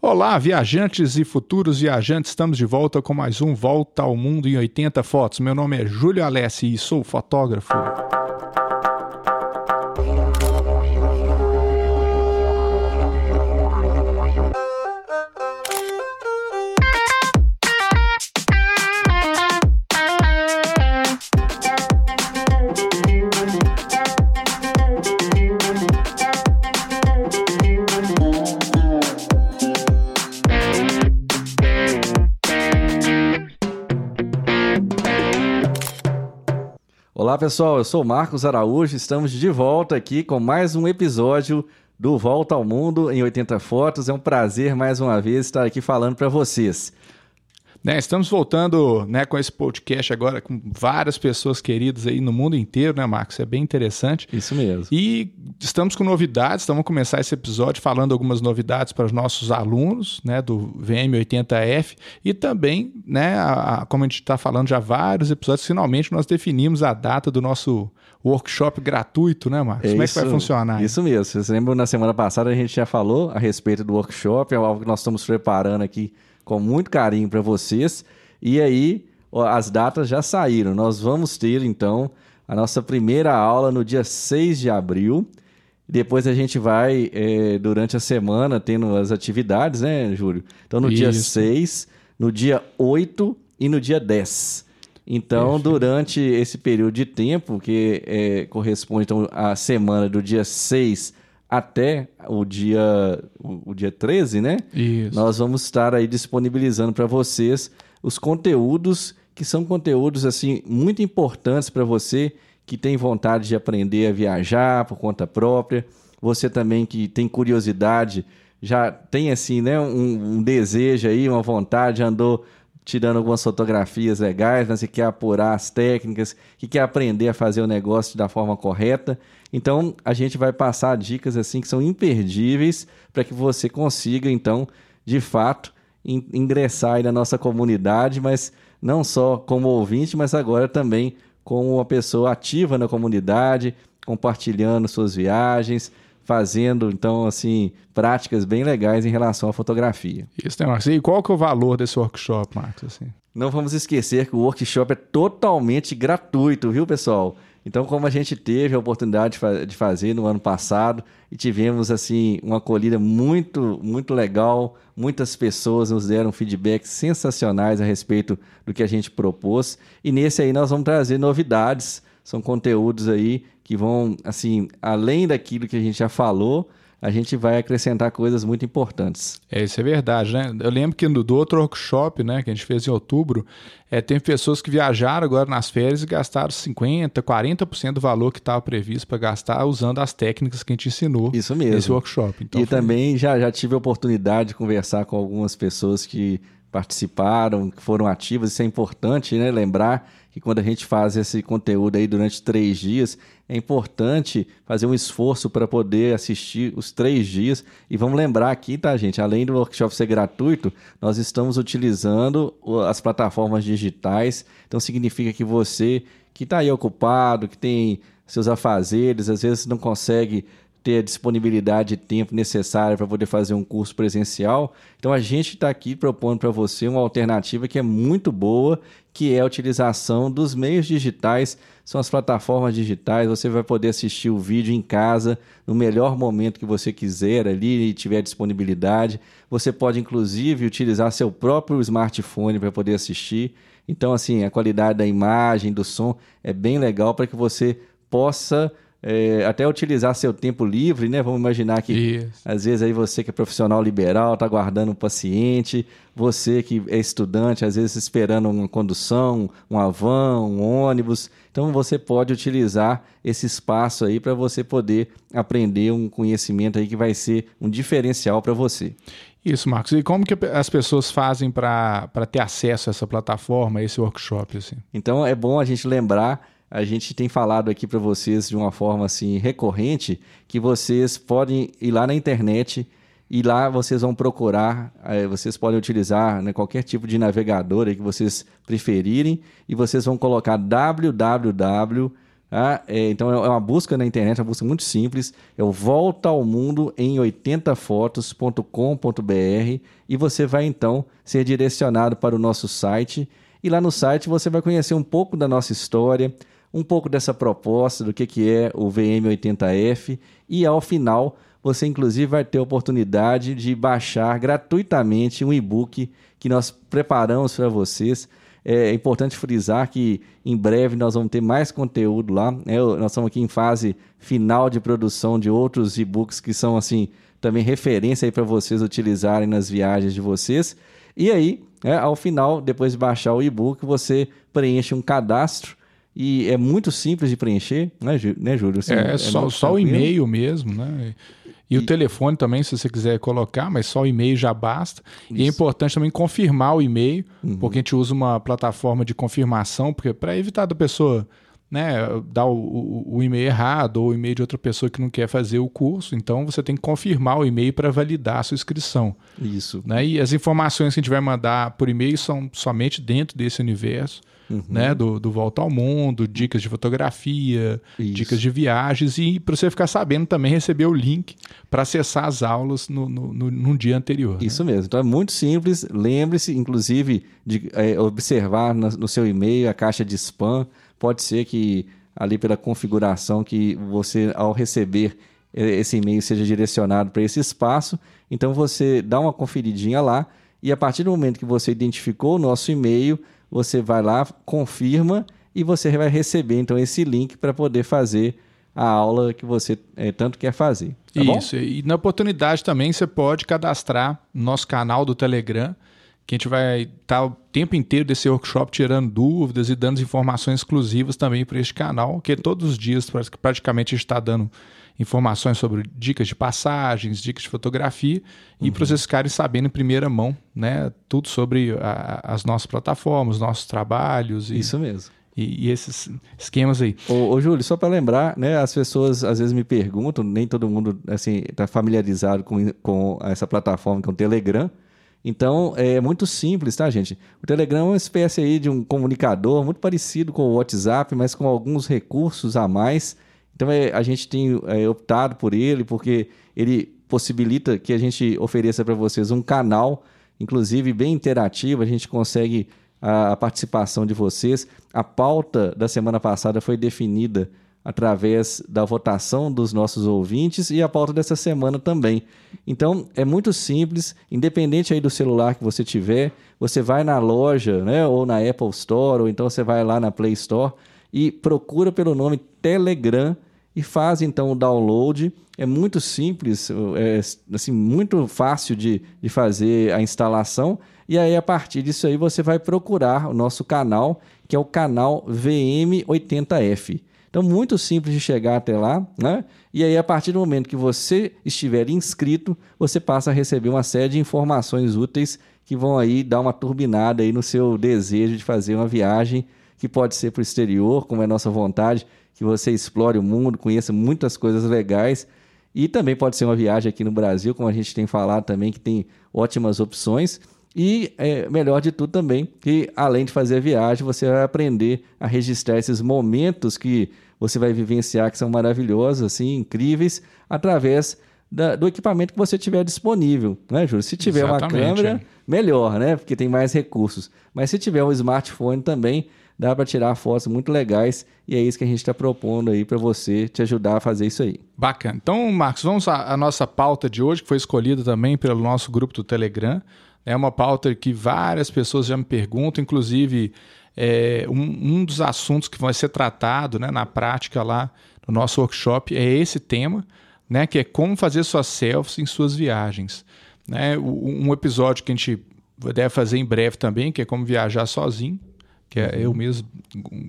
Olá, viajantes e futuros viajantes, estamos de volta com mais um Volta ao Mundo em 80 Fotos. Meu nome é Júlio Alessi e sou fotógrafo. Olá pessoal, eu sou Marcos Araújo, estamos de volta aqui com mais um episódio do Volta ao Mundo em 80 Fotos. É um prazer mais uma vez estar aqui falando para vocês. Né, estamos voltando né, com esse podcast agora com várias pessoas queridas aí no mundo inteiro, né, Marcos? É bem interessante. Isso mesmo. E estamos com novidades, então vamos começar esse episódio falando algumas novidades para os nossos alunos né, do VM80F e também, né, a, a, como a gente está falando já vários episódios, finalmente nós definimos a data do nosso workshop gratuito, né, Marcos? É como isso, é que vai funcionar? Isso mesmo. Vocês lembram, na semana passada a gente já falou a respeito do workshop, é algo que nós estamos preparando aqui com muito carinho para vocês. E aí, as datas já saíram. Nós vamos ter, então, a nossa primeira aula no dia 6 de abril. Depois a gente vai, é, durante a semana, tendo as atividades, né, Júlio? Então, no Isso. dia 6, no dia 8 e no dia 10. Então, Perfeito. durante esse período de tempo, que é, corresponde então, à semana do dia 6 até o dia, o, o dia 13, né? Isso. Nós vamos estar aí disponibilizando para vocês os conteúdos que são conteúdos assim muito importantes para você que tem vontade de aprender a viajar por conta própria, você também que tem curiosidade, já tem assim, né, um, um desejo aí, uma vontade, andou tirando algumas fotografias legais, mas que quer apurar as técnicas, que quer aprender a fazer o negócio da forma correta. Então, a gente vai passar dicas assim que são imperdíveis para que você consiga, então, de fato, in ingressar aí na nossa comunidade, mas não só como ouvinte, mas agora também como uma pessoa ativa na comunidade, compartilhando suas viagens, fazendo, então, assim, práticas bem legais em relação à fotografia. Isso, né, Marcos? E qual que é o valor desse workshop, Marcos? Assim? Não vamos esquecer que o workshop é totalmente gratuito, viu, pessoal? Então, como a gente teve a oportunidade de fazer no ano passado e tivemos assim uma acolhida muito, muito legal, muitas pessoas nos deram feedbacks sensacionais a respeito do que a gente propôs. E nesse aí nós vamos trazer novidades, são conteúdos aí que vão, assim, além daquilo que a gente já falou, a gente vai acrescentar coisas muito importantes. É, isso é verdade, né? Eu lembro que no, do outro workshop, né, que a gente fez em outubro, é, tem pessoas que viajaram agora nas férias e gastaram 50%, 40% do valor que estava previsto para gastar usando as técnicas que a gente ensinou isso mesmo. nesse workshop. Então, e foi... também já, já tive a oportunidade de conversar com algumas pessoas que participaram, que foram ativas, isso é importante, né? Lembrar que quando a gente faz esse conteúdo aí durante três dias, é importante fazer um esforço para poder assistir os três dias. E vamos lembrar aqui, tá, gente? Além do workshop ser gratuito, nós estamos utilizando as plataformas digitais. Então significa que você que está aí ocupado, que tem seus afazeres, às vezes não consegue ter a disponibilidade de tempo necessária para poder fazer um curso presencial. Então a gente está aqui propondo para você uma alternativa que é muito boa, que é a utilização dos meios digitais, são as plataformas digitais. Você vai poder assistir o vídeo em casa no melhor momento que você quiser ali e tiver disponibilidade. Você pode inclusive utilizar seu próprio smartphone para poder assistir. Então assim a qualidade da imagem, do som é bem legal para que você possa é, até utilizar seu tempo livre, né? Vamos imaginar que Isso. às vezes aí você que é profissional liberal está guardando um paciente, você que é estudante, às vezes esperando uma condução, um van, um ônibus. Então você pode utilizar esse espaço aí para você poder aprender um conhecimento aí que vai ser um diferencial para você. Isso, Marcos. E como que as pessoas fazem para ter acesso a essa plataforma, a esse workshop? Assim? Então é bom a gente lembrar a gente tem falado aqui para vocês de uma forma assim recorrente que vocês podem ir lá na internet e lá vocês vão procurar, é, vocês podem utilizar né, qualquer tipo de navegador que vocês preferirem e vocês vão colocar www Ah, é, então é uma busca na internet, uma busca muito simples. É o Volta ao Mundo em 80fotos.com.br e você vai então ser direcionado para o nosso site. E lá no site você vai conhecer um pouco da nossa história, um pouco dessa proposta, do que, que é o VM80F e ao final você inclusive vai ter a oportunidade de baixar gratuitamente um e-book que nós preparamos para vocês. É importante frisar que em breve nós vamos ter mais conteúdo lá. Né? Nós estamos aqui em fase final de produção de outros e-books que são assim também referência para vocês utilizarem nas viagens de vocês. E aí, né, ao final, depois de baixar o e-book, você preenche um cadastro e é muito simples de preencher, né, né Júlio? Assim, é, é, só, só o e-mail mesmo, né? E, e, o telefone também, se você quiser colocar, mas só o e-mail já basta. Isso. E é importante também confirmar o e-mail, uhum. porque a gente usa uma plataforma de confirmação, porque para evitar da pessoa né, dar o, o, o, e-mail errado ou o e-mail de outra pessoa que não quer fazer o curso. Então você tem que confirmar o e-mail para validar a sua inscrição. Isso. Né? E as informações que a gente vai mandar por e-mail são somente dentro desse universo uhum. né? Do, do Volta ao Mundo, dicas de fotografia, Isso. dicas de viagens e para você ficar sabendo também receber o link para acessar as aulas no, no, no, no dia anterior. Isso né? mesmo. Então é muito simples. Lembre-se, inclusive, de é, observar no, no seu e-mail a caixa de spam. Pode ser que ali pela configuração que você, ao receber é, esse e-mail, seja direcionado para esse espaço. Então você dá uma conferidinha lá e a partir do momento que você identificou o nosso e-mail, você vai lá, confirma e você vai receber então esse link para poder fazer a aula que você é, tanto quer fazer. Tá Isso, bom? e na oportunidade também você pode cadastrar no nosso canal do Telegram, que a gente vai estar tá o tempo inteiro desse workshop tirando dúvidas e dando informações exclusivas também para este canal, que todos os dias praticamente a gente está dando informações sobre dicas de passagens, dicas de fotografia, uhum. e para vocês ficarem sabendo em primeira mão, né, tudo sobre a, as nossas plataformas, nossos trabalhos. E, Isso mesmo. E, e esses esquemas aí. Ô, ô Júlio, só para lembrar, né, as pessoas às vezes me perguntam, nem todo mundo assim está familiarizado com, com essa plataforma que é o Telegram. Então, é muito simples, tá, gente? O Telegram é uma espécie aí de um comunicador muito parecido com o WhatsApp, mas com alguns recursos a mais então é, a gente tem é, optado por ele porque ele possibilita que a gente ofereça para vocês um canal, inclusive bem interativo, a gente consegue a, a participação de vocês. A pauta da semana passada foi definida através da votação dos nossos ouvintes e a pauta dessa semana também. Então é muito simples, independente aí do celular que você tiver, você vai na loja, né, ou na Apple Store, ou então você vai lá na Play Store e procura pelo nome Telegram e faz então o download. É muito simples, é assim, muito fácil de, de fazer a instalação. E aí, a partir disso aí, você vai procurar o nosso canal, que é o canal VM80F. Então, muito simples de chegar até lá, né? E aí, a partir do momento que você estiver inscrito, você passa a receber uma série de informações úteis que vão aí dar uma turbinada aí no seu desejo de fazer uma viagem que pode ser para o exterior, como é nossa vontade, que você explore o mundo, conheça muitas coisas legais. E também pode ser uma viagem aqui no Brasil, como a gente tem falado também, que tem ótimas opções. E é, melhor de tudo também, que além de fazer a viagem, você vai aprender a registrar esses momentos que você vai vivenciar, que são maravilhosos, assim, incríveis, através da, do equipamento que você tiver disponível, né, Júlio? Se tiver Exatamente, uma câmera, é. melhor, né? Porque tem mais recursos. Mas se tiver um smartphone também, dá para tirar fotos muito legais e é isso que a gente está propondo aí para você te ajudar a fazer isso aí. Bacana. Então, Marcos, vamos à, nossa pauta de hoje, que foi escolhida também pelo nosso grupo do Telegram. É uma pauta que várias pessoas já me perguntam, inclusive é, um, um, dos assuntos que vai ser tratado né, na prática lá no nosso workshop é esse tema, né, que é como fazer suas selfies em suas viagens. Né, um episódio que a gente deve fazer em breve também, que é como viajar sozinho que é, eu mesmo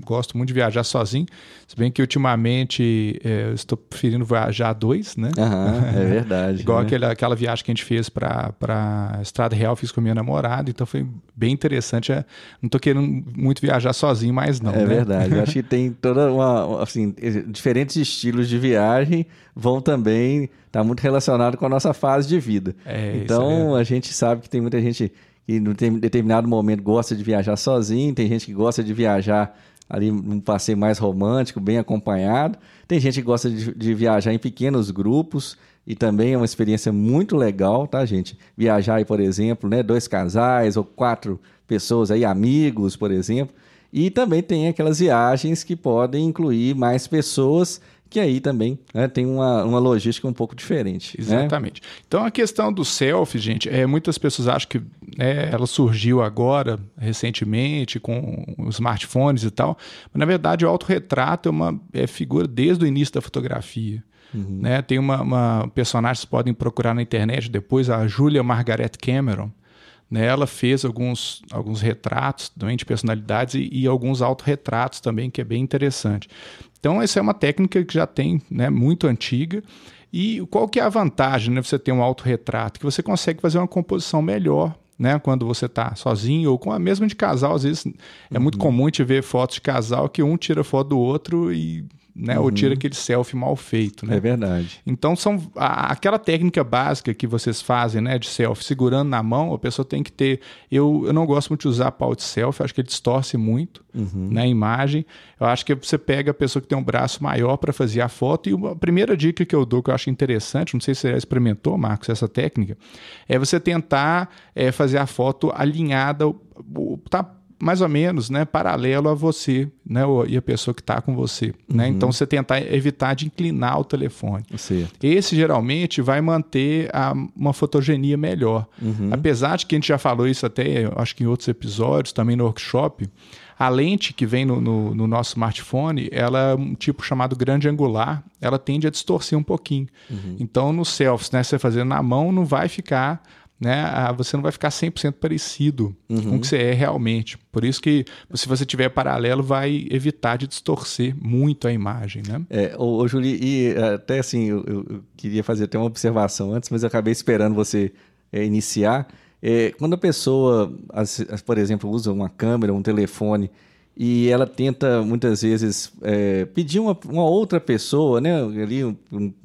gosto muito de viajar sozinho, se bem que ultimamente é, eu estou preferindo viajar a dois, né? Uhum, é verdade. Igual né? aquela, aquela viagem que a gente fez para a Estrada Real, fiz com minha namorada, então foi bem interessante. É, não estou querendo muito viajar sozinho mais não, É né? verdade, eu acho que tem toda uma, assim, diferentes estilos de viagem vão também estar tá muito relacionado com a nossa fase de vida. É, então, a gente sabe que tem muita gente que em determinado momento gosta de viajar sozinho, tem gente que gosta de viajar ali um passeio mais romântico, bem acompanhado. Tem gente que gosta de, de, viajar em pequenos grupos e também é uma experiência muito legal, tá, gente? Viajar aí, por exemplo, né, dois casais ou quatro pessoas aí, amigos, por exemplo. E também tem aquelas viagens que podem incluir mais pessoas que aí também né, tem uma, uma logística um pouco diferente. Né? Exatamente. Né? Então a questão do selfie, gente, é, muitas pessoas acham que né, ela surgiu agora, recentemente, com os smartphones e tal, mas na verdade o autorretrato é uma é figura desde o início da fotografia. Uhum. Né? Tem uma, uma personagem que vocês podem procurar na internet depois, a Julia Margaret Cameron. Né, ela fez alguns, alguns retratos também de personalidades e, e alguns autorretratos também, que é bem interessante. Então, essa é uma técnica que já tem, né, muito antiga. E qual que é a vantagem, né, você ter um autorretrato? Que você consegue fazer uma composição melhor, né, quando você está sozinho ou com a mesma de casal. Às vezes é muito uhum. comum a gente ver fotos de casal que um tira foto do outro e né? Uhum. Ou tira aquele selfie mal feito, né? É verdade. Então são a, aquela técnica básica que vocês fazem, né, de selfie segurando na mão, a pessoa tem que ter. Eu, eu não gosto muito de usar pau de selfie, acho que ele distorce muito, uhum. né, a imagem. Eu acho que você pega a pessoa que tem um braço maior para fazer a foto e a primeira dica que eu dou que eu acho interessante, não sei se você já experimentou, Marcos, essa técnica, é você tentar é, fazer a foto alinhada, tá mais ou menos né, paralelo a você né, e a pessoa que está com você. Né? Uhum. Então, você tentar evitar de inclinar o telefone. Certo. Esse geralmente vai manter a, uma fotogenia melhor. Uhum. Apesar de que a gente já falou isso até, acho que em outros episódios, também no workshop, a lente que vem no, no, no, nosso smartphone, ela é um tipo chamado grande angular, ela tende a distorcer um pouquinho. Uhum. Então, no selfies, né, você fazendo na mão, não vai ficar né, você não vai ficar 100% parecido uhum. com o que você é realmente. Por isso que, se você tiver paralelo, vai evitar de distorcer muito a imagem, né? É, ô, ô Juli, e até assim, eu, eu, queria fazer até uma observação antes, mas eu acabei esperando você é, iniciar. É, quando a pessoa, as, as, por exemplo, usa uma câmera, um telefone, e ela tenta muitas vezes é, pedir uma, uma, outra pessoa, né, ali um,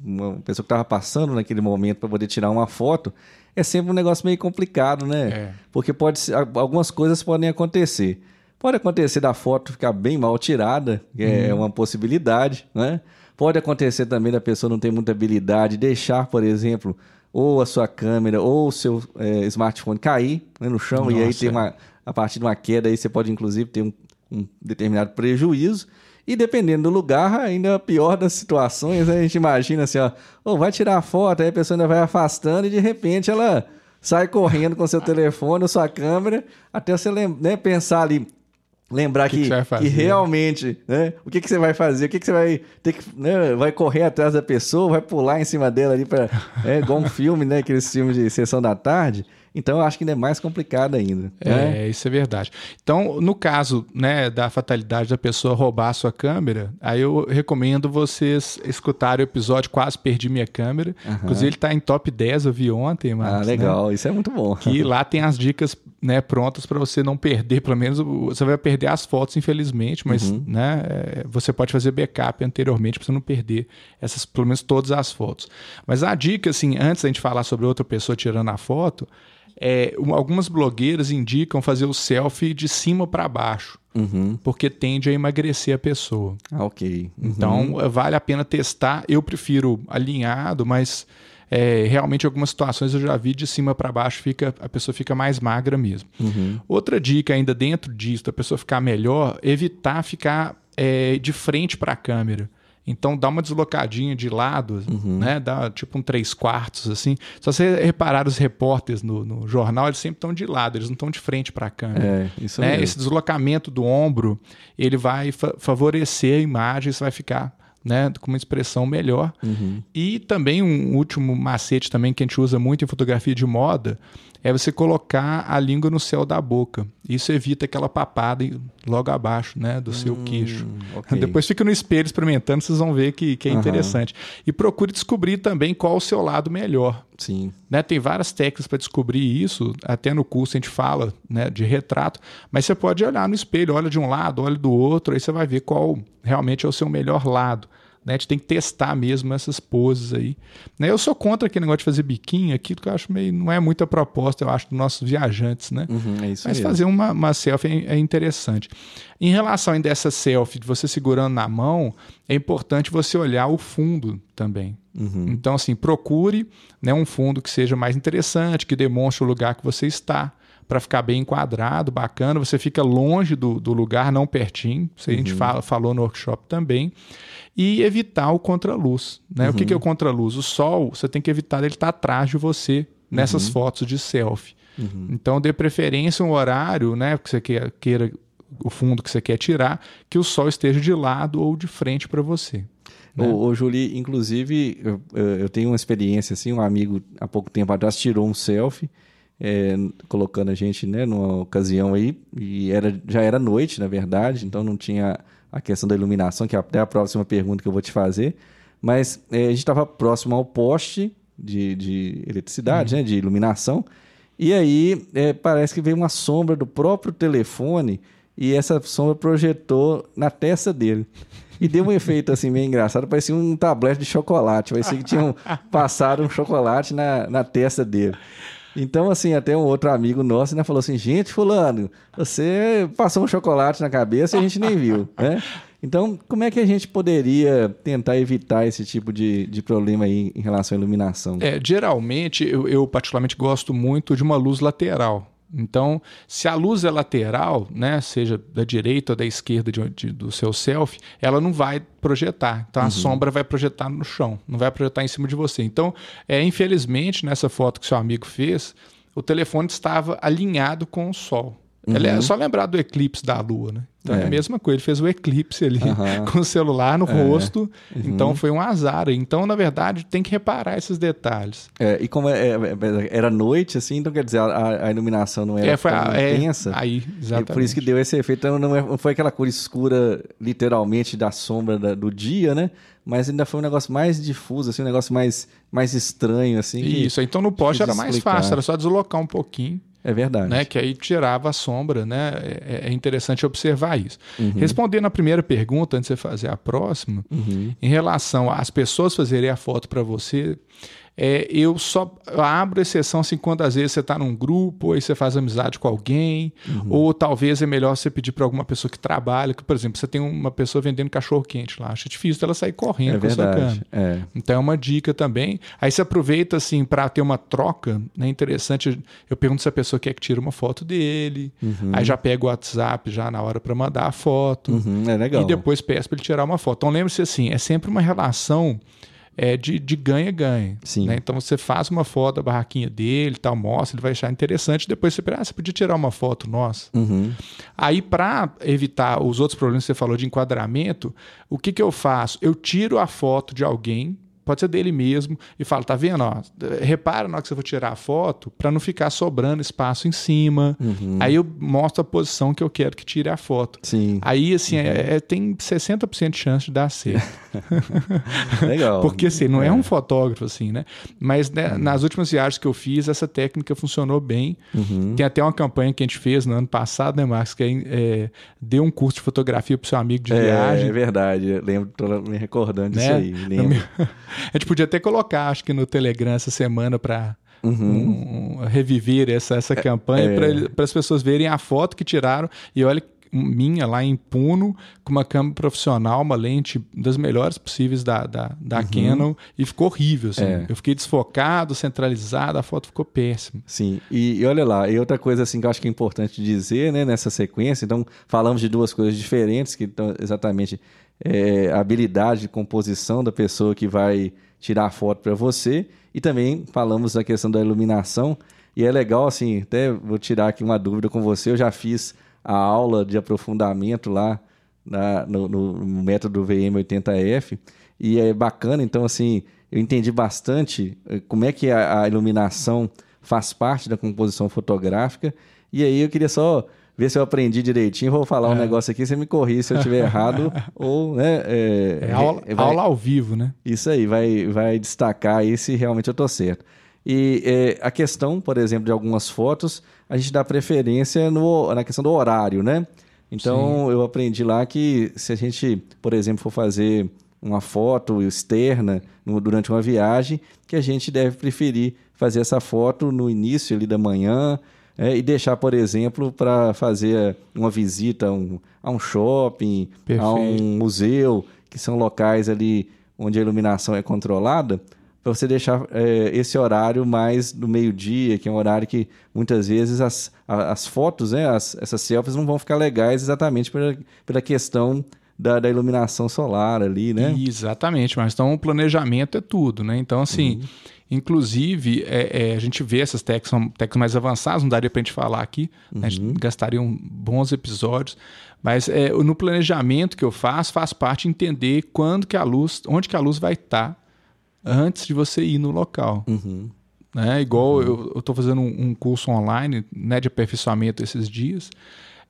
uma pessoa que estava passando naquele momento para poder tirar uma foto, é sempre um negócio meio complicado, né? É. Porque pode algumas coisas podem acontecer. Pode acontecer da foto ficar bem mal tirada, que é uhum. uma possibilidade, né? Pode acontecer também da pessoa não ter muita habilidade, deixar, por exemplo, ou a sua câmera ou o seu é, smartphone cair né, no chão Nossa, e aí tem uma a partir de uma queda aí você pode inclusive ter um, um determinado prejuízo. E dependendo do lugar, ainda pior das situações, né? a gente imagina assim, ó, oh, vai tirar a foto, aí a pessoa ainda vai afastando e de repente ela sai correndo com seu telefone ou sua câmera, até você né, pensar ali, lembrar que, que, que, que realmente, né, o que, que você vai fazer, o que, que você vai ter que, né, vai correr atrás da pessoa, vai pular em cima dela ali para, é igual um filme, né, aqueles filmes de sessão da tarde, então, eu acho que ainda é mais complicado ainda. É, né? isso é verdade. Então, no caso né, da fatalidade da pessoa roubar a sua câmera, aí eu recomendo vocês escutarem o episódio Quase Perdi Minha Câmera. Uhum. Inclusive, ele está em top 10, eu vi ontem. Mas, ah, legal. Né? Isso é muito bom. Que lá tem as dicas né, prontas para você não perder, pelo menos você vai perder as fotos, infelizmente, mas uhum. né, é, você pode fazer backup anteriormente para você não perder essas, pelo menos todas as fotos. Mas a dica, assim, antes da gente falar sobre outra pessoa tirando a foto, é, algumas blogueiras indicam fazer o selfie de cima para baixo, uhum. porque tende a emagrecer a pessoa. Ah, ok. Uhum. Então vale a pena testar. Eu prefiro alinhado, mas é, realmente algumas situações eu já vi de cima para baixo fica a pessoa fica mais magra mesmo. Uhum. Outra dica ainda dentro disso, a pessoa ficar melhor, evitar ficar é, de frente para a câmera. Então dá uma deslocadinha de lado, uhum. né? Dá tipo um três quartos, assim. Se você reparar os repórteres no, no jornal, eles sempre estão de lado, eles não estão de frente para a câmera. É, isso né? Esse deslocamento do ombro, ele vai fa favorecer a imagem, você vai ficar né, com uma expressão melhor. Uhum. E também um último macete também que a gente usa muito em fotografia de moda é você colocar a língua no céu da boca. Isso evita aquela papada logo abaixo né, do seu hum, queixo. Okay. Depois fica no espelho experimentando, vocês vão ver que, que é uhum. interessante. E procure descobrir também qual o seu lado melhor. Sim. Né, tem várias técnicas para descobrir isso, até no curso a gente fala né, de retrato, mas você pode olhar no espelho, olha de um lado, olha do outro, aí você vai ver qual realmente é o seu melhor lado. Né? A gente tem que testar mesmo essas poses aí. Né? Eu sou contra aquele negócio de fazer biquinho, aquilo que eu acho meio. não é muita proposta, eu acho, dos nossos viajantes, né? Uhum, é Mas mesmo. fazer uma, uma selfie é, é interessante. Em relação ainda a essa selfie de você segurando na mão, é importante você olhar o fundo também. Uhum. Então, assim, procure né, um fundo que seja mais interessante, que demonstre o lugar que você está, para ficar bem enquadrado, bacana. Você fica longe do, do lugar, não pertinho. Isso a gente Uhum. fala, falou no workshop também. E evitar o contraluz. Né? O que, Uhum. que é o contraluz? O sol, você tem que evitar ele estar atrás de você nessas fotos de selfie. Uhum. Então, dê preferência um horário, né, que você queira, queira o fundo que você quer tirar, que o sol esteja de lado ou de frente para você. né? Ô, ô, Julie, inclusive, eu- eu tenho uma experiência assim, um amigo há pouco tempo atrás tirou um selfie, é, colocando a gente, né, numa ocasião aí, e era, já era noite, na verdade, então não tinha a questão da iluminação, que é até a próxima pergunta que eu vou te fazer, mas é, a gente estava próximo ao poste de, de eletricidade, né, de iluminação, e aí é, parece que veio uma sombra do próprio telefone e essa sombra projetou na testa dele. E deu um efeito assim meio engraçado, parecia um tablete de chocolate. Parecia que tinham passado um chocolate na, na testa dele. Então, assim, até um outro amigo nosso né, falou assim: gente, Fulano, você passou um chocolate na cabeça e a gente nem viu. Né? Então, como é que a gente poderia tentar evitar esse tipo de, de problema aí em relação à iluminação? É, geralmente, eu, eu particularmente gosto muito de uma luz lateral. Então, se a luz é lateral, né, seja da direita ou da esquerda de, de- do seu selfie, ela não vai projetar. Então, a sombra vai projetar no chão, não vai projetar em cima de você. Então, é, infelizmente, nessa foto que seu amigo fez, o telefone estava alinhado com o sol. Ele é só lembrar do eclipse da Lua, né? Então é, É. a mesma coisa, ele fez o eclipse ali Aham. com o celular no rosto, então foi um azar. Então, na verdade, tem que reparar esses detalhes. É, e como é- é- era noite, assim, então quer dizer, a, a iluminação não era É, foi tão é, intensa. aí, E exatamente. por isso que deu esse efeito. Então não, é- foi aquela cor escura, literalmente, da sombra da- do dia, né? Mas ainda foi um negócio mais difuso, assim, um negócio mais, mais estranho, assim. que- Isso, então no poste era mais fácil, era só deslocar um pouquinho, É verdade. né? Que aí tirava a sombra, né? É, é interessante observar isso. Uhum. Respondendo a primeira pergunta, antes de você fazer a próxima, Uhum. em relação às pessoas fazerem a foto para você, é, eu só abro exceção assim quando às vezes você está num grupo, aí você faz amizade com alguém, Uhum. ou talvez é melhor você pedir para alguma pessoa que trabalha, que, por exemplo, você tem uma pessoa vendendo cachorro quente lá, acha difícil dela sair correndo É com a sua verdade. É. Então é uma dica também. Aí você aproveita assim para ter uma troca, né? Interessante. Eu pergunto se a pessoa quer que tire uma foto dele. Aí já pega o WhatsApp já na hora para mandar a foto. Uhum, é legal. E depois peço para ele tirar uma foto. Então lembre-se assim, é sempre uma relação é, de de ganha-ganha. Né? Então você faz uma foto da barraquinha dele, tal, mostra, ele vai achar interessante. Depois você pensa, ah, você podia tirar uma foto nossa. Uhum. Aí, para evitar os outros problemas que você falou de enquadramento, o que, que eu faço? Eu tiro a foto de alguém, pode ser dele mesmo, e falo: tá vendo? Ó, repara na hora que você for tirar a foto, para não ficar sobrando espaço em cima. Uhum. Aí eu mostro a posição que eu quero que tire a foto. Sim. Aí, assim, Uhum. é- é- tem 60% de chance de dar certo. Legal. Porque, assim, não é, um fotógrafo, assim, né? Mas Uhum. né, nas últimas viagens que eu fiz, essa técnica funcionou bem. Uhum. Tem até uma campanha que a gente fez no ano passado, né, Marcos? Que é, é, deu um curso de fotografia pro seu amigo de É, viagem. é verdade. Eu lembro, tô me recordando disso né? aí. No Lembro. A gente podia até colocar, acho que no Telegram essa semana para Uhum. reviver essa, essa campanha é. para as pessoas verem a foto que tiraram e olha minha lá em Puno com uma câmera profissional, uma lente das melhores possíveis da, da, da Canon e ficou horrível. assim. Uhum. É. Eu fiquei desfocado, centralizado, a foto ficou péssima. Sim, e, e olha lá, e outra coisa assim que eu acho que é importante dizer, né, nessa sequência, então falamos de duas coisas diferentes, que estão exatamente é, a habilidade de composição da pessoa que vai tirar a foto para você, e também falamos da questão da iluminação, e é legal assim, até vou tirar aqui uma dúvida com você, eu já fiz a aula de aprofundamento lá na- no, no método VM80F, e é bacana, então assim, eu entendi bastante eh, como é que a, a iluminação faz parte da composição fotográfica, e aí eu queria só ver se eu aprendi direitinho, vou falar um negócio aqui, você me corrige se eu estiver errado, ou, né... É, É aula, vai- aula ao vivo, né? isso aí, vai, vai destacar aí se realmente eu estou certo. E é, a questão, por exemplo, de algumas fotos, a gente dá preferência no, na questão do horário, né? Então, eu aprendi lá que se a gente, por exemplo, for fazer uma foto externa no, durante uma viagem, que a gente deve preferir fazer essa foto no início ali da manhã é, e deixar, por exemplo, para fazer uma visita a um, a um shopping, Perfeito. a um museu, que são locais ali onde a iluminação é controlada, para você deixar é, esse horário mais do meio-dia, que é um horário que muitas vezes as, as fotos, né, as, essas selfies não vão ficar legais exatamente pela, pela questão da, da, iluminação solar ali, né? Exatamente, mas então o planejamento é tudo, né? Então, assim, uhum. inclusive, é, é, a gente vê essas técnicas, são técnicas mais avançadas, não daria para a gente falar aqui, uhum. né? a gente uhum. gastaria um, bons episódios, mas é, no planejamento que eu faço, faz parte entender quando que a luz, onde que a luz vai estar tá antes de você ir no local. Uhum. Né? Igual uhum. eu estou fazendo um, um, curso online né, de aperfeiçoamento esses dias,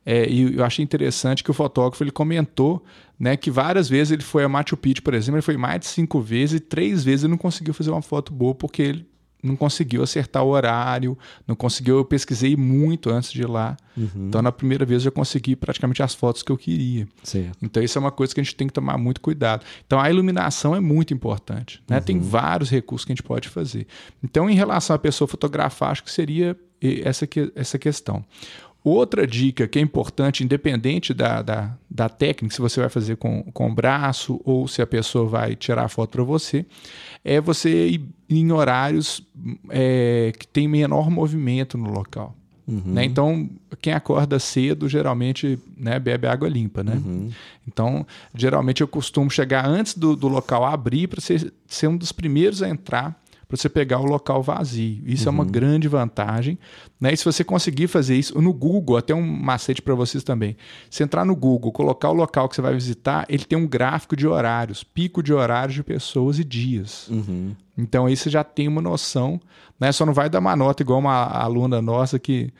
é, e eu achei interessante que o fotógrafo ele comentou né, que várias vezes ele foi a Machu Picchu, por exemplo, ele foi mais de cinco vezes e três vezes ele não conseguiu fazer uma foto boa porque ele não conseguiu acertar o horário, não conseguiu. Eu pesquisei muito antes de ir lá. Uhum. Então, na primeira vez, eu consegui praticamente as fotos que eu queria. Certo. Então, isso é uma coisa que a gente tem que tomar muito cuidado. Então, a iluminação é muito importante. Né? Uhum. Tem vários recursos que a gente pode fazer. Então, em relação à pessoa fotografar, acho que seria essa, essa questão. Outra dica que é importante, independente da, da, da, técnica, se você vai fazer com, com o braço ou se a pessoa vai tirar a foto para você, é você ir em horários é, que tem menor movimento no local. Uhum. Né? Então, quem acorda cedo geralmente né, bebe água limpa. Né? Uhum. Então, geralmente eu costumo chegar antes do, do local abrir para ser, ser um dos primeiros a entrar para você pegar o local vazio. Isso uhum. é uma uhum. grande vantagem. Né? E se você conseguir fazer isso no Google, até um macete para vocês também. Se entrar no Google, colocar o local que você vai visitar, ele tem um gráfico de horários, pico de horários de pessoas e dias. Uhum. Então aí você já tem uma noção, né? Só não vai dar uma nota igual uma aluna nossa que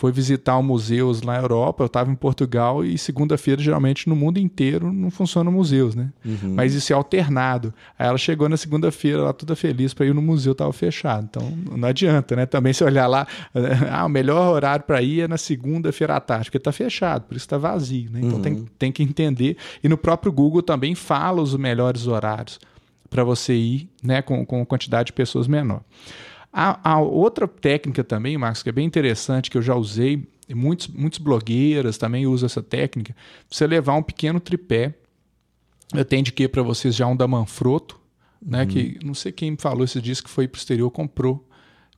foi visitar um museus na Europa, eu estava em Portugal e segunda-feira, geralmente, no mundo inteiro não funcionam museus, né? Uhum. Mas isso é alternado. Aí ela chegou na segunda-feira, lá toda feliz para ir no museu, estava fechado. Então não adianta, né? Também se olhar lá, ah, o melhor horário para ir é na segunda-feira à tarde, porque está fechado, por isso está vazio, né? Então uhum. tem, tem que entender. E no próprio Google também fala os melhores horários para você ir, né? Com, com quantidade de pessoas menor. A, a, outra técnica também, Marcos, que é bem interessante, que eu já usei, e muitos, muitos blogueiras também usam essa técnica, você levar um pequeno tripé. Eu tenho de que para vocês já um da Manfrotto, né? Uhum. Que não sei quem me falou esse disco que foi para o exterior, comprou.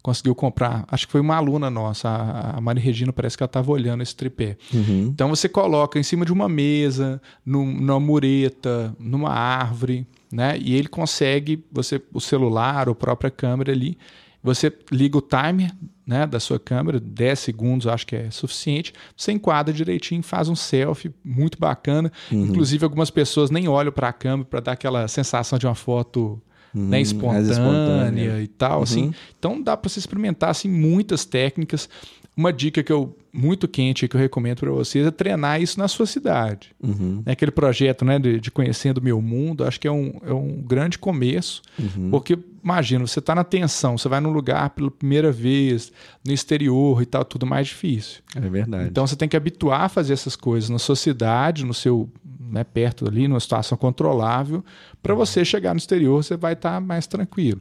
Conseguiu comprar. Acho que foi uma aluna nossa, a, a Mari Regina, parece que ela estava olhando esse tripé. Uhum. Então você coloca em cima de uma mesa, num, numa mureta, numa árvore, né? E ele consegue, você, o celular, a própria câmera ali, você liga o timer né, da sua câmera, 10 segundos acho que é suficiente. Você enquadra direitinho, faz um selfie muito bacana. Uhum. Inclusive, algumas pessoas nem olham para a câmera para dar aquela sensação de uma foto uhum, né, espontânea, espontânea, e tal. Uhum. Assim. Então dá para você experimentar assim, muitas técnicas. Uma dica que eu muito quente que eu recomendo para vocês é treinar isso na sua cidade. Uhum. É aquele projeto né, de, de Conhecendo o Meu Mundo, acho que é um, é um grande começo, uhum. porque imagina, você está na tensão, você vai num lugar pela primeira vez, no exterior e tal, tudo mais difícil. É verdade. Então você tem que habituar a fazer essas coisas na sua cidade, no seu né, perto ali, numa situação controlável, para você chegar no exterior, você vai estar tá mais tranquilo.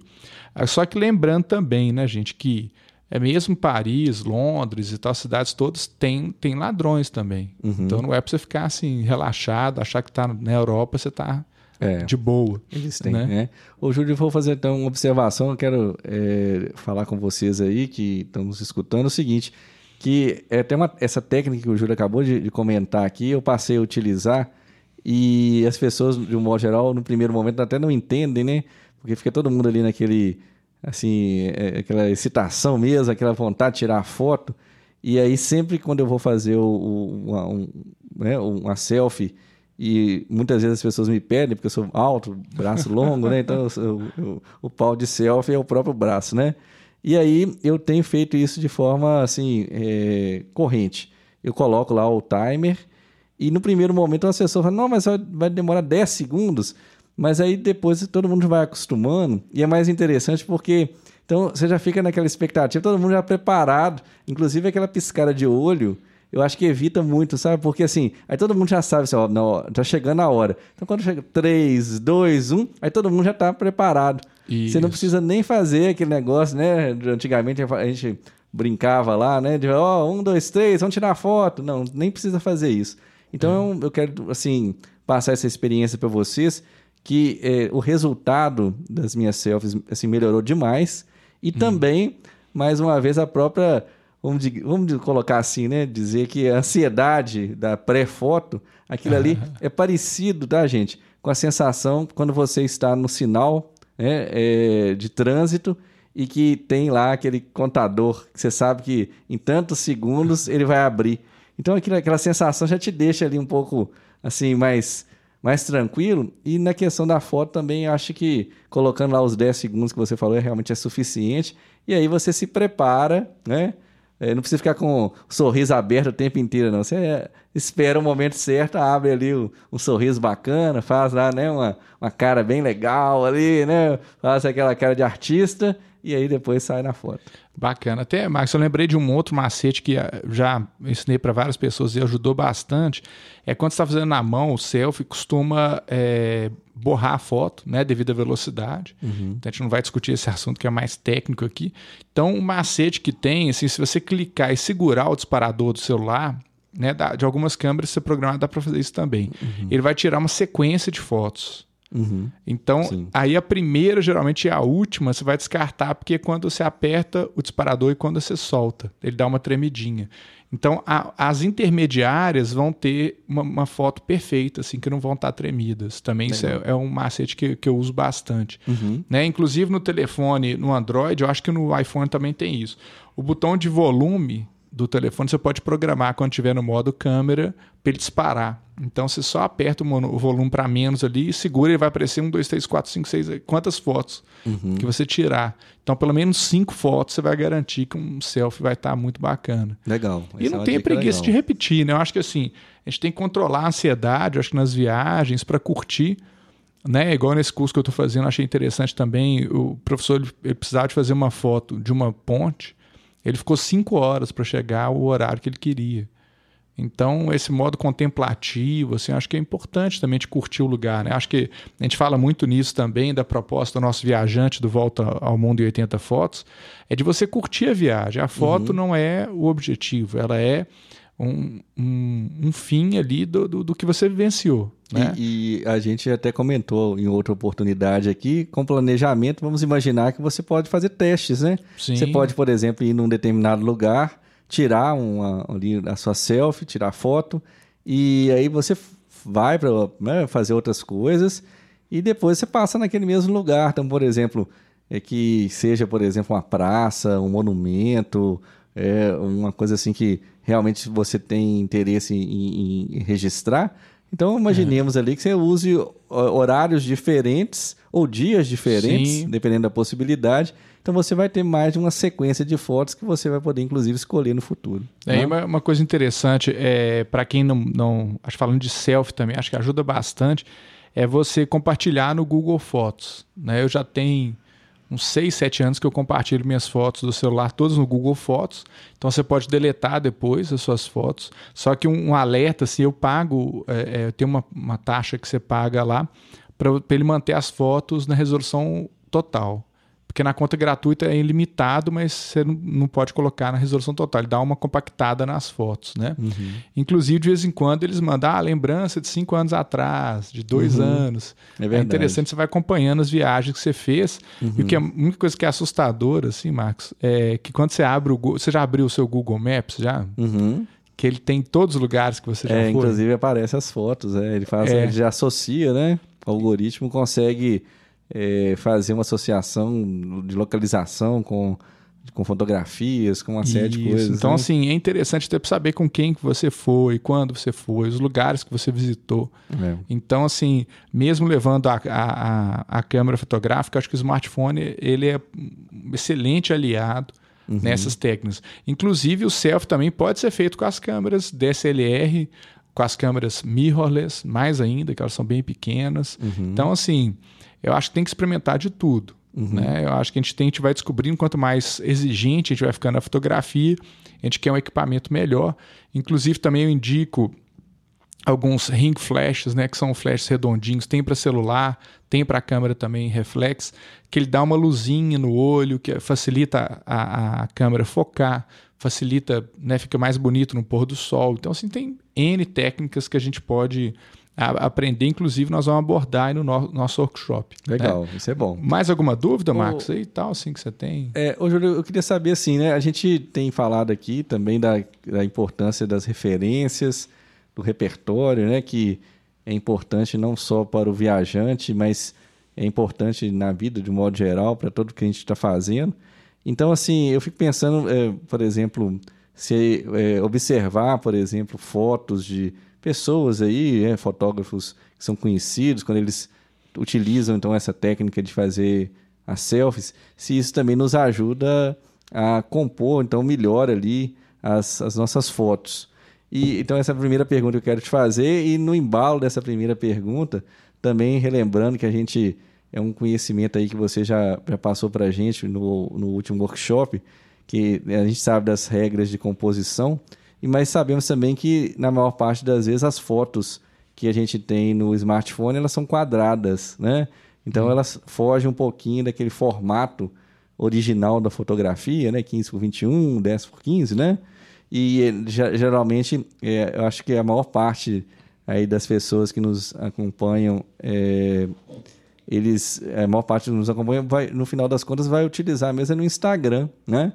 Só que lembrando também, né, gente, que é mesmo Paris, Londres e tal, cidades todas tem, tem ladrões também. Uhum. Então não é para você ficar assim, relaxado, achar que está na Europa, você está é, de boa. Eles têm, né? né? Ô, Júlio, vou fazer então uma observação. Eu quero é, falar com vocês aí que estão nos escutando o seguinte: que é, tem uma, essa técnica que o Júlio acabou de, de comentar aqui, eu passei a utilizar e as pessoas, de um modo geral, no primeiro momento até não entendem, né? Porque fica todo mundo ali naquele assim, é, aquela excitação mesmo, aquela vontade de tirar foto. E aí, sempre quando eu vou fazer o, o, uma, um, né, uma selfie, e muitas vezes as pessoas me pedem, porque eu sou alto, braço longo, né? Então, eu, eu, o pau de selfie é o próprio braço, né? E aí, eu tenho feito isso de forma, assim, é, corrente. Eu coloco lá o timer, e no primeiro momento o assessor fala, não, mas vai demorar 10 segundos. Mas aí depois todo mundo vai acostumando e é mais interessante porque então você já fica naquela expectativa, todo mundo já preparado, inclusive aquela piscada de olho eu acho que evita muito, sabe? Porque assim, aí todo mundo já sabe, assim, ó, não, tá chegando a hora. Então quando chega 3, 2, 1, aí todo mundo já tá preparado. Isso. Você não precisa nem fazer aquele negócio, né? Antigamente a gente brincava lá, né? De, ó, oh, um, dois, três, vamos tirar foto. Não, nem precisa fazer isso. Então é. eu quero, assim, passar essa experiência para vocês que é, o resultado das minhas selfies assim, melhorou demais e uhum. também, mais uma vez, a própria vamos, vamos colocar assim, né? Dizer que a ansiedade da pré-foto, aquilo ali é parecido, tá, gente? Com a sensação quando você está no sinal né, é, de trânsito e que tem lá aquele contador que você sabe que em tantos segundos ele vai abrir. Então aquilo, aquela sensação já te deixa ali um pouco assim mais mais tranquilo. E na questão da foto também acho que colocando lá os 10 segundos que você falou é realmente é suficiente. E aí você se prepara, né? É, não precisa ficar com o sorriso aberto o tempo inteiro, não. Você é, espera o momento certo, abre ali o, um sorriso bacana, faz lá, né, uma, uma cara bem legal ali, né? Faz aquela cara de artista e aí depois sai na foto. Bacana. Até, Max, eu lembrei de um outro macete que ah, já ensinei para várias pessoas e ajudou bastante. É quando você está fazendo na mão o selfie, costuma é, borrar a foto, né, devido à velocidade. Uhum. Então a gente não vai discutir esse assunto que é mais técnico aqui. Então, o macete que tem, assim, se você clicar e segurar o disparador do celular, né, de algumas câmeras, você programar, dá para fazer isso também. Uhum. Ele vai tirar uma sequência de fotos. Uhum. Então, Sim. aí a primeira, geralmente, é a última, você vai descartar, porque é quando você aperta o disparador e quando você solta, ele dá uma tremidinha. Então, a, as intermediárias vão ter uma, uma, foto perfeita, assim, que não vão estar tremidas. Também isso é, é, um macete que, que eu uso bastante. Uhum. Né? Inclusive no telefone, no Android, eu acho que no iPhone também tem isso. O botão de volume do telefone você pode programar quando estiver no modo câmera para ele disparar. Então você só aperta o, volume para menos ali e segura, ele vai aparecer um, dois, três, quatro, cinco, seis, quantas fotos uhum. que você tirar. Então, pelo menos cinco fotos você vai garantir que um selfie vai estar tá muito bacana. Legal. E não é tem preguiça legal. de repetir, né? Eu acho que assim, a gente tem que controlar a ansiedade, acho que nas viagens, para curtir. Né? Igual nesse curso que eu estou fazendo, achei interessante também. O professor ele precisava de fazer uma foto de uma ponte ele ficou cinco horas para chegar ao horário que ele queria. Então, esse modo contemplativo, assim, acho que é importante também de curtir o lugar. Né? Acho que a gente fala muito nisso também, da proposta do nosso viajante do Volta ao Mundo em 80 Fotos, é de você curtir a viagem. A foto uhum. não é o objetivo, ela é um, um, um fim ali do, do, do, que você vivenciou. Né? E, e, a gente até comentou em outra oportunidade aqui, com planejamento, vamos imaginar que você pode fazer testes, né? Sim. Você pode, por exemplo, ir num determinado lugar, tirar uma, ali a sua selfie, tirar foto, e aí você vai para né, fazer outras coisas, e depois você passa naquele mesmo lugar. Então, por exemplo, é que seja, por exemplo, uma praça, um monumento, é uma coisa assim que realmente você tem interesse em, em registrar. Então, imaginemos ali que você use horários diferentes ou dias diferentes, Sim. dependendo da possibilidade. Então, você vai ter mais de uma sequência de fotos que você vai poder, inclusive, escolher no futuro. É, né? uma, uma, coisa interessante, é, para quem não, não. Acho falando de selfie também, acho que ajuda bastante, é você compartilhar no Google Fotos. Né? Eu já tenho uns 6, 7 anos que eu compartilho minhas fotos do celular todas no Google Fotos. Então você pode deletar depois as suas fotos. Só que um, um alerta, se eu pago, é, é, tem uma, uma taxa que você paga lá para ele manter as fotos na resolução total. Porque na conta gratuita é ilimitado, mas você não, pode colocar na resolução total. Ele dá uma compactada nas fotos, né? Uhum. Inclusive, de vez em quando, eles mandam ah, lembrança de cinco anos atrás, de dois uhum. anos. É, é, interessante, você vai acompanhando as viagens que você fez. Uhum. E o que é a única coisa que é assustadora, assim, Marcos, é que quando você abre o Google, você já abriu o seu Google Maps já? Uhum. Que ele tem todos os lugares que você já é, foi. Inclusive aparece as fotos, é. Ele faz, é. ele já associa, né? O algoritmo consegue é, fazer uma associação de localização com, com fotografias, com uma série Isso. de coisas. Então, né? assim, é interessante ter para saber com quem que você foi, quando você foi, os lugares que você visitou. É. Então, assim, mesmo levando a, a, a, câmera fotográfica, acho que o smartphone ele é um excelente aliado uhum. nessas técnicas. Inclusive, o selfie também pode ser feito com as câmeras DSLR, com as câmeras mirrorless, mais ainda, que elas são bem pequenas. Uhum. Então, assim, eu acho que tem que experimentar de tudo. Uhum. Né? Eu acho que a gente, tem, a gente vai descobrindo quanto mais exigente a gente vai ficando na fotografia, a gente quer um equipamento melhor. Inclusive, também eu indico alguns ring flashes, né, que são flashes redondinhos, tem para celular, tem para câmera também reflex, que ele dá uma luzinha no olho, que facilita a, a câmera focar, facilita, né, fica mais bonito no pôr do sol. Então, assim, tem N técnicas que a gente pode a, aprender, inclusive nós vamos abordar no, no nosso workshop. Né? Legal, né? isso é bom. Mais alguma dúvida, Marcos, aí tal, assim, que você tem? É, ô, Júlio, eu queria saber, assim, né, a gente tem falado aqui também da, da importância das referências, do repertório, né, que é importante não só para o viajante, mas é importante na vida de um modo geral, para tudo que a gente está fazendo. Então, assim, eu fico pensando, é, por exemplo, se é, observar, por exemplo, fotos de pessoas aí, é, fotógrafos que são conhecidos, quando eles utilizam então essa técnica de fazer as selfies, se isso também nos ajuda a compor então melhor ali as, as nossas fotos. E então essa é a primeira pergunta que eu quero te fazer e no embalo dessa primeira pergunta, também relembrando que a gente é um conhecimento aí que você já, já passou para a gente no, no último workshop, que a gente sabe das regras de composição, mas sabemos também que na maior parte das vezes as fotos que a gente tem no smartphone elas são quadradas, né? Então hum. elas fogem um pouquinho daquele formato original da fotografia, né? 15 por 21, 10 por 15, né? E geralmente é, eu acho que a maior parte aí das pessoas que nos acompanham é, eles a maior parte que nos acompanha vai no final das contas vai utilizar mesmo no Instagram, né?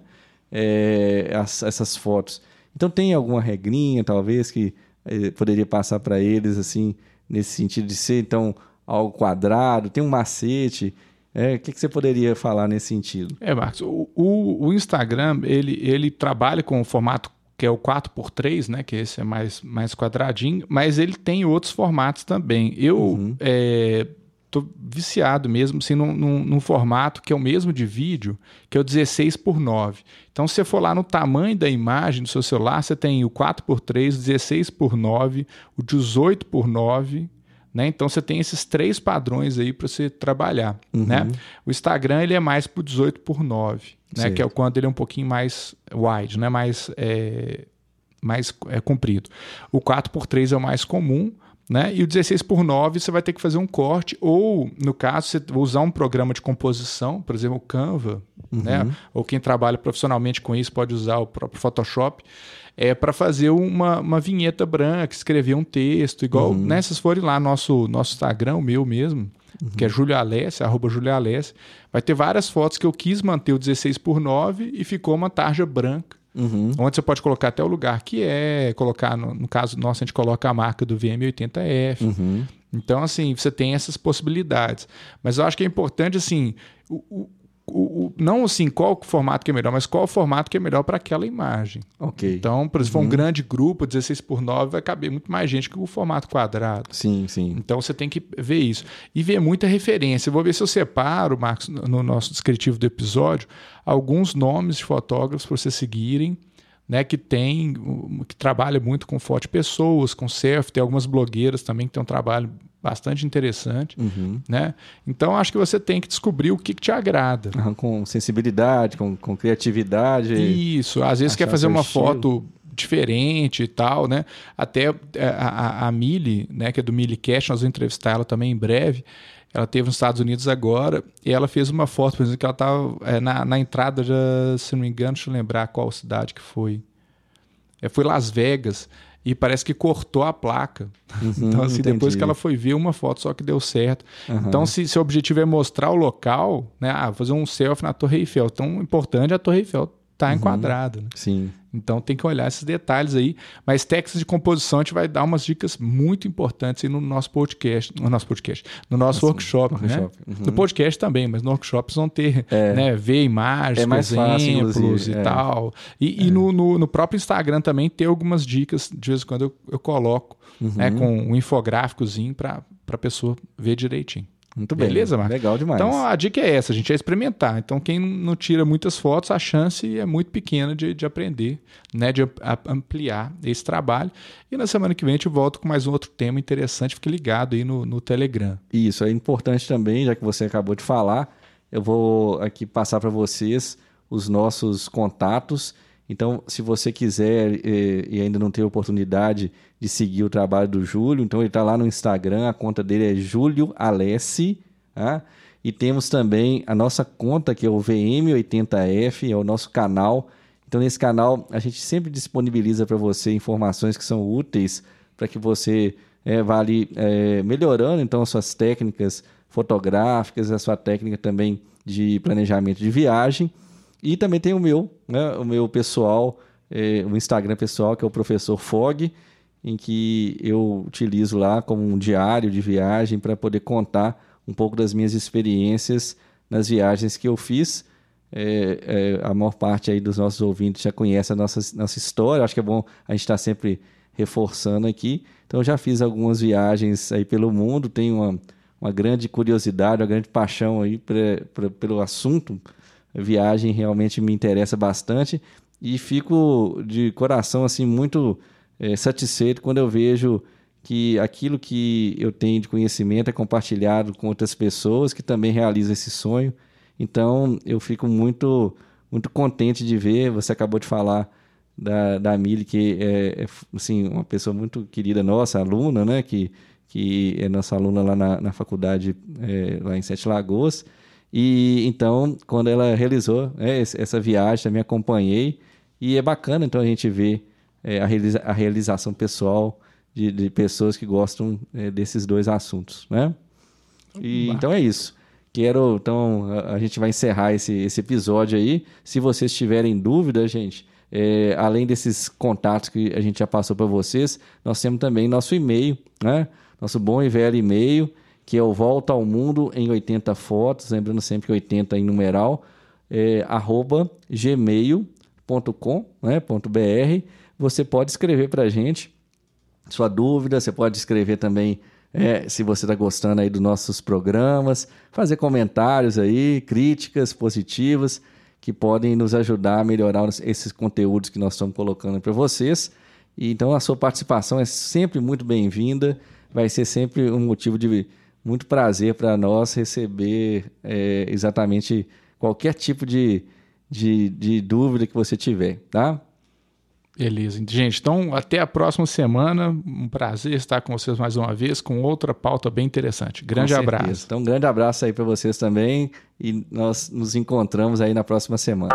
É, as, essas fotos. Então tem alguma regrinha, talvez, que eh, poderia passar para eles, assim, nesse sentido de ser, então, algo quadrado, tem um macete. É, o que, que, você poderia falar nesse sentido? É, Marcos, o, o, o, Instagram, ele, ele trabalha com o formato que é o 4x3, né, que esse é mais, mais quadradinho, mas ele tem outros formatos também. Eu... Uhum. É, viciado mesmo, assim, num, num, num, formato que é o mesmo de vídeo, que é o 16 por 9. Então, se você for lá no tamanho da imagem do seu celular, você tem o 4 por 3, 16 por 9, o 18 por 9, né? Então você tem esses três padrões aí para você trabalhar, uhum. né? O Instagram ele é mais para 18 por 9, né? Que é quando ele é um pouquinho mais wide, né? Mais é, mais é, comprido. O 4 por 3 é o mais comum, né? E o 16 por 9 você vai ter que fazer um corte, ou, no caso, você usar um programa de composição, por exemplo, o Canva, uhum. né? ou quem trabalha profissionalmente com isso pode usar o próprio Photoshop, é para fazer uma, uma vinheta branca, escrever um texto, igual, uhum. né? Vocês forem lá no nosso, nosso Instagram, o meu mesmo, uhum. que é Julio Alessi, arroba Julio Alessi, vai ter várias fotos que eu quis manter o 16 por 9 e ficou uma tarja branca Uhum. Onde você pode colocar até o lugar que é, colocar, no, no caso nosso, a gente coloca a marca do VM80F. Uhum. Então, assim, você tem essas possibilidades. Mas eu acho que é importante, assim, o, o, o, não assim qual formato que é melhor, mas qual o formato que é melhor para aquela imagem. Ok. Então, por exemplo, for um uhum. grande grupo, 16 por 9, vai caber muito mais gente que o formato quadrado. Sim, sim. Então você tem que ver isso. E ver muita referência. Eu vou ver se eu separo, Marcos, no nosso descritivo do episódio, alguns nomes de fotógrafos para vocês seguirem né, que tem, que trabalha muito com foto de pessoas, com selfie, tem algumas blogueiras também que tem um trabalho bastante interessante, uhum. né? Então acho que você tem que descobrir o que, que te agrada. Uhum, com sensibilidade, com, com criatividade. Isso, às vezes quer fazer uma estilo. foto diferente e tal, né? Até é, a, a, a Mili, né, que é do Mili Cash, nós vamos entrevistar ela também em breve. Ela teve nos Estados Unidos agora e ela fez uma foto, por exemplo, que ela estava é, na, na entrada, de, se não me engano, deixa eu lembrar qual cidade que foi. É, foi Las Vegas e parece que cortou a placa. Uhum, então, assim, entendi. depois que ela foi ver uma foto só que deu certo. Uhum. Então, se seu objetivo é mostrar o local, né? Ah, fazer um selfie na Torre Eiffel. Tão importante a Torre Eiffel tá uhum. enquadrada. Né? Sim. Então tem que olhar esses detalhes aí. Mas técnicas de composição a gente vai dar umas dicas muito importantes aí no nosso podcast, no nosso podcast, no nosso assim, workshop, né? Workshop. Uhum. No podcast também, mas no workshop vão ter, é. né, ver imagens, é mais exemplos fácil, e é. tal. E, e é. no, no, no, próprio Instagram também tem algumas dicas, de vez em quando eu, eu coloco, uhum. né, com um infográficozinho para a pessoa ver direitinho. Muito bem. Beleza, Marcos? Legal demais. Então a dica é essa, a gente é experimentar. Então quem não tira muitas fotos, a chance é muito pequena de, de aprender, né, de ampliar esse trabalho. E na semana que vem a gente volta com mais um outro tema interessante. Fique ligado aí no, no Telegram. Isso, é importante também, já que você acabou de falar, eu vou aqui passar para vocês os nossos contatos Então, se você quiser e, e ainda não tem oportunidade de seguir o trabalho do Júlio, então ele está lá no Instagram, a conta dele é Júlio Alessi, tá? E temos também a nossa conta, que é o VM80F, é o nosso canal. Então, nesse canal, a gente sempre disponibiliza para você informações que são úteis para que você é, vá ali é, melhorando então as suas técnicas fotográficas, a sua técnica também de planejamento de viagem. E também tem o meu, né, o meu pessoal, é, o Instagram pessoal, que é o professor Fog, em que eu utilizo lá como um diário de viagem para poder contar um pouco das minhas experiências nas viagens que eu fiz. É, é, a maior parte aí dos nossos ouvintes já conhece a nossa, nossa história. Acho que é bom a gente estar tá sempre reforçando aqui. Então, eu já fiz algumas viagens aí pelo mundo, tenho uma, uma grande curiosidade, uma grande paixão aí pra, pra, pelo assunto. Viagem realmente me interessa bastante e fico de coração assim muito é, satisfeito quando eu vejo que aquilo que eu tenho de conhecimento é compartilhado com outras pessoas que também realizam esse sonho. Então eu fico muito muito contente de ver. Você acabou de falar da, da Mili, que é, é assim, uma pessoa muito querida nossa, aluna, né? Que, que é nossa aluna lá na, na faculdade, é, lá em Sete Lagoas. E então, quando ela realizou é, essa viagem, também acompanhei. E é bacana, então, a gente ver é, a, realiza a realização pessoal de, de pessoas que gostam é, desses dois assuntos, né? E, então é isso. Quero, então, a, a, gente vai encerrar esse, esse episódio aí. Se vocês tiverem dúvida, gente, é, além desses contatos que a gente já passou para vocês, nós temos também nosso e-mail, né? Nosso bom e velho e-mail, que é o Volta ao Mundo em 80 fotos, lembrando sempre que 80 em numeral, é, arroba gmail.com, né, .br. Você pode escrever para a gente sua dúvida, você pode escrever também é, se você está gostando aí dos nossos programas, fazer comentários aí, críticas positivas que podem nos ajudar a melhorar esses conteúdos que nós estamos colocando para vocês. E, então a sua participação é sempre muito bem-vinda, vai ser sempre um motivo de muito prazer para nós receber é, exatamente qualquer tipo de, de, de dúvida que você tiver, tá? Beleza. Gente, então até a próxima semana. Um prazer estar com vocês mais uma vez com outra pauta bem interessante. Grande abraço. Então, um grande abraço aí para vocês também e nós nos encontramos aí na próxima semana.